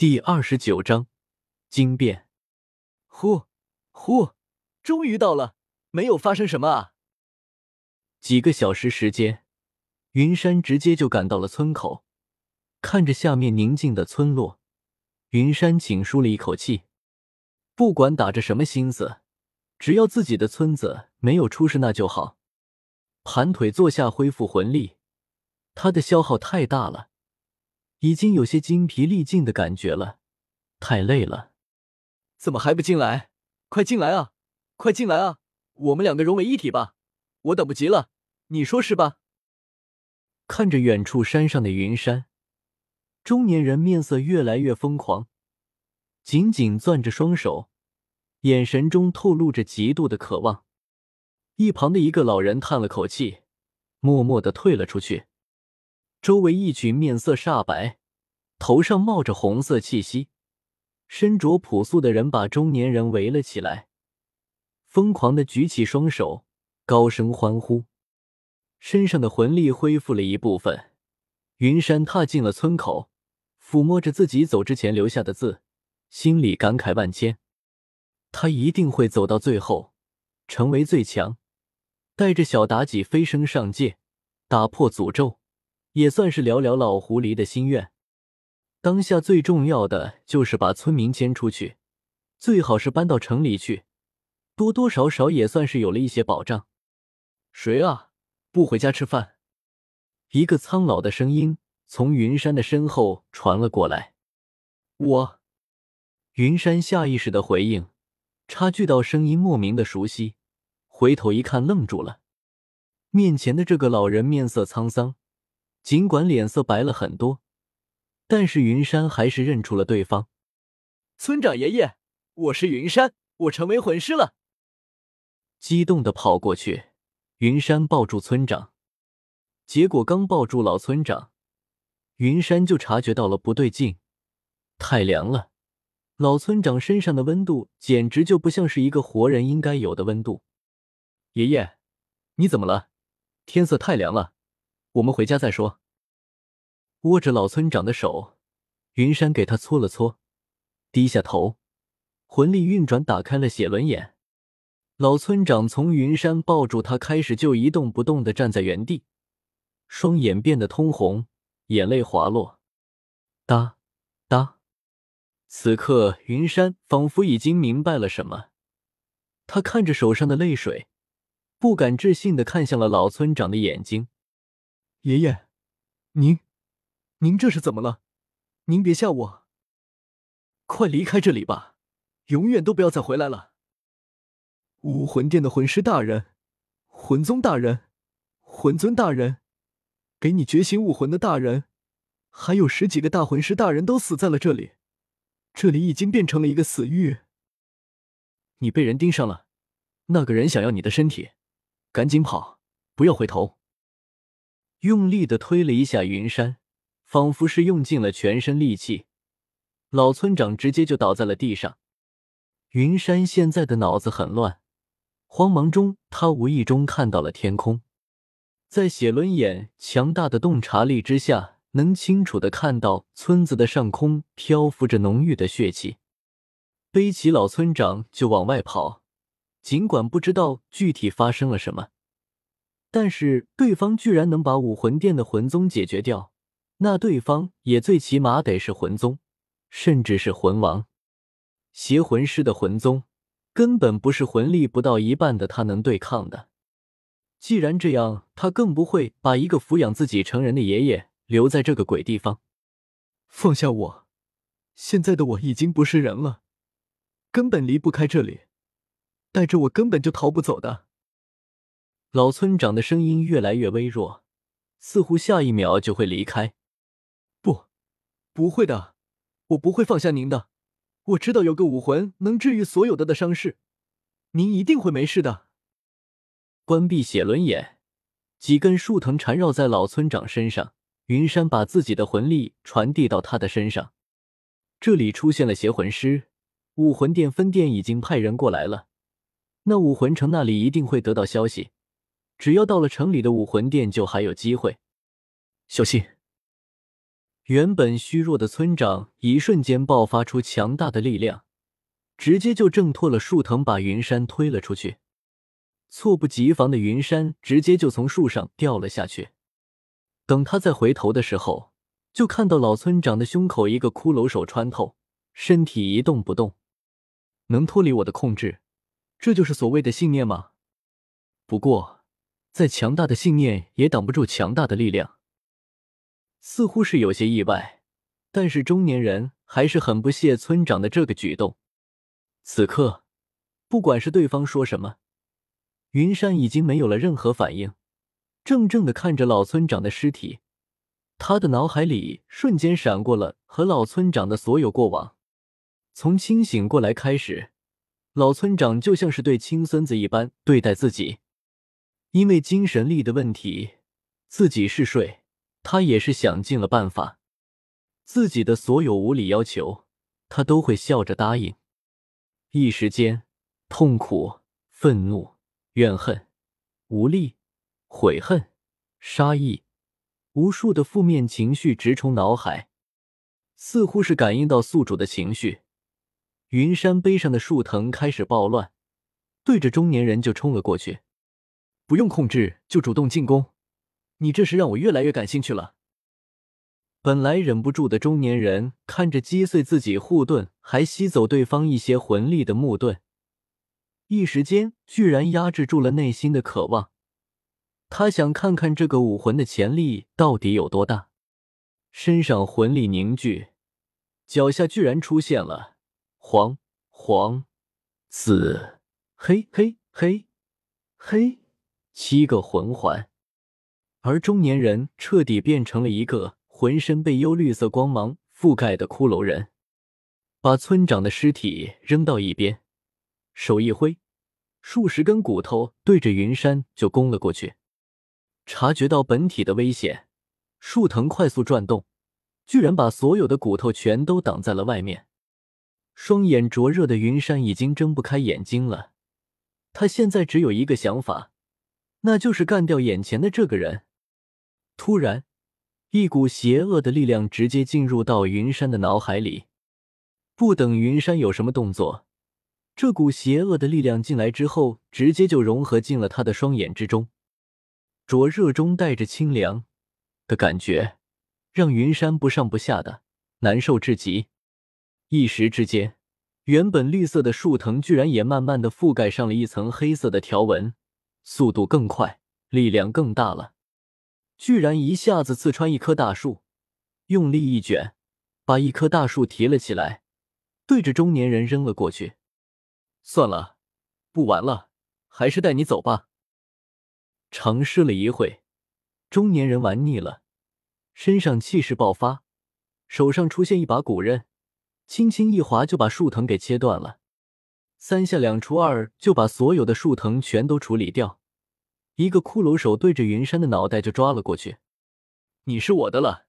第二十九章惊变。呼呼，终于到了，没有发生什么啊？几个小时时间，云山直接就赶到了村口，看着下面宁静的村落，云山紧舒了一口气。不管打着什么心思，只要自己的村子没有出事，那就好。盘腿坐下，恢复魂力，他的消耗太大了。已经有些精疲力尽的感觉了，太累了。怎么还不进来？快进来啊！快进来啊！我们两个融为一体吧！我等不及了，你说是吧？看着远处山上的云山，中年人面色越来越疯狂，紧紧攥着双手，眼神中透露着极度的渴望。一旁的一个老人叹了口气，默默的退了出去。周围一群面色煞白、头上冒着红色气息、身着朴素的人把中年人围了起来，疯狂的举起双手，高声欢呼。身上的魂力恢复了一部分，云山踏进了村口，抚摸着自己走之前留下的字，心里感慨万千。他一定会走到最后，成为最强，带着小妲己飞升上界，打破诅咒。也算是聊聊老狐狸的心愿。当下最重要的就是把村民迁出去，最好是搬到城里去，多多少少也算是有了一些保障。谁啊？不回家吃饭？一个苍老的声音从云山的身后传了过来。我。云山下意识的回应，察觉到声音莫名的熟悉，回头一看，愣住了。面前的这个老人面色沧桑。尽管脸色白了很多，但是云山还是认出了对方。村长爷爷，我是云山，我成为魂师了。激动的跑过去，云山抱住村长。结果刚抱住老村长，云山就察觉到了不对劲，太凉了。老村长身上的温度简直就不像是一个活人应该有的温度。爷爷，你怎么了？天色太凉了。我们回家再说。握着老村长的手，云山给他搓了搓，低下头，魂力运转，打开了写轮眼。老村长从云山抱住他开始，就一动不动的站在原地，双眼变得通红，眼泪滑落，哒哒。此刻，云山仿佛已经明白了什么，他看着手上的泪水，不敢置信的看向了老村长的眼睛。爷爷，您，您这是怎么了？您别吓我！快离开这里吧，永远都不要再回来了。武魂殿的魂师大人、魂宗大人、魂尊大人，给你觉醒武魂的大人，还有十几个大魂师大人都死在了这里，这里已经变成了一个死域。你被人盯上了，那个人想要你的身体，赶紧跑，不要回头。用力的推了一下云山，仿佛是用尽了全身力气，老村长直接就倒在了地上。云山现在的脑子很乱，慌忙中他无意中看到了天空，在写轮眼强大的洞察力之下，能清楚的看到村子的上空漂浮着浓郁的血气。背起老村长就往外跑，尽管不知道具体发生了什么。但是对方居然能把武魂殿的魂宗解决掉，那对方也最起码得是魂宗，甚至是魂王。邪魂师的魂宗根本不是魂力不到一半的他能对抗的。既然这样，他更不会把一个抚养自己成人的爷爷留在这个鬼地方。放下我，现在的我已经不是人了，根本离不开这里，带着我根本就逃不走的。老村长的声音越来越微弱，似乎下一秒就会离开。不，不会的，我不会放下您的。我知道有个武魂能治愈所有的的伤势，您一定会没事的。关闭写轮眼，几根树藤缠绕在老村长身上。云山把自己的魂力传递到他的身上。这里出现了邪魂师，武魂殿分殿已经派人过来了。那武魂城那里一定会得到消息。只要到了城里的武魂殿，就还有机会。小心！原本虚弱的村长一瞬间爆发出强大的力量，直接就挣脱了树藤，把云山推了出去。猝不及防的云山直接就从树上掉了下去。等他再回头的时候，就看到老村长的胸口一个骷髅手穿透，身体一动不动，能脱离我的控制，这就是所谓的信念吗？不过，再强大的信念也挡不住强大的力量。似乎是有些意外，但是中年人还是很不屑村长的这个举动。此刻，不管是对方说什么，云山已经没有了任何反应，怔怔的看着老村长的尸体。他的脑海里瞬间闪过了和老村长的所有过往。从清醒过来开始，老村长就像是对亲孙子一般对待自己。因为精神力的问题，自己嗜睡。他也是想尽了办法，自己的所有无理要求，他都会笑着答应。一时间，痛苦、愤怒、怨恨、无力、悔恨、杀意，无数的负面情绪直冲脑海。似乎是感应到宿主的情绪，云山背上的树藤开始暴乱，对着中年人就冲了过去。不用控制，就主动进攻。你这是让我越来越感兴趣了。本来忍不住的中年人看着击碎自己护盾，还吸走对方一些魂力的木盾，一时间居然压制住了内心的渴望。他想看看这个武魂的潜力到底有多大。身上魂力凝聚，脚下居然出现了黄、黄、紫、黑、黑、黑、黑七个魂环。而中年人彻底变成了一个浑身被幽绿色光芒覆盖的骷髅人，把村长的尸体扔到一边，手一挥，数十根骨头对着云山就攻了过去。察觉到本体的危险，树藤快速转动，居然把所有的骨头全都挡在了外面。双眼灼热的云山已经睁不开眼睛了，他现在只有一个想法，那就是干掉眼前的这个人。突然，一股邪恶的力量直接进入到云山的脑海里。不等云山有什么动作，这股邪恶的力量进来之后，直接就融合进了他的双眼之中。灼热中带着清凉的感觉，让云山不上不下的难受至极。一时之间，原本绿色的树藤居然也慢慢的覆盖上了一层黑色的条纹，速度更快，力量更大了。居然一下子刺穿一棵大树，用力一卷，把一棵大树提了起来，对着中年人扔了过去。算了，不玩了，还是带你走吧。尝试了一会，中年人玩腻了，身上气势爆发，手上出现一把古刃，轻轻一划就把树藤给切断了，三下两除二就把所有的树藤全都处理掉。一个骷髅手对着云山的脑袋就抓了过去，你是我的了。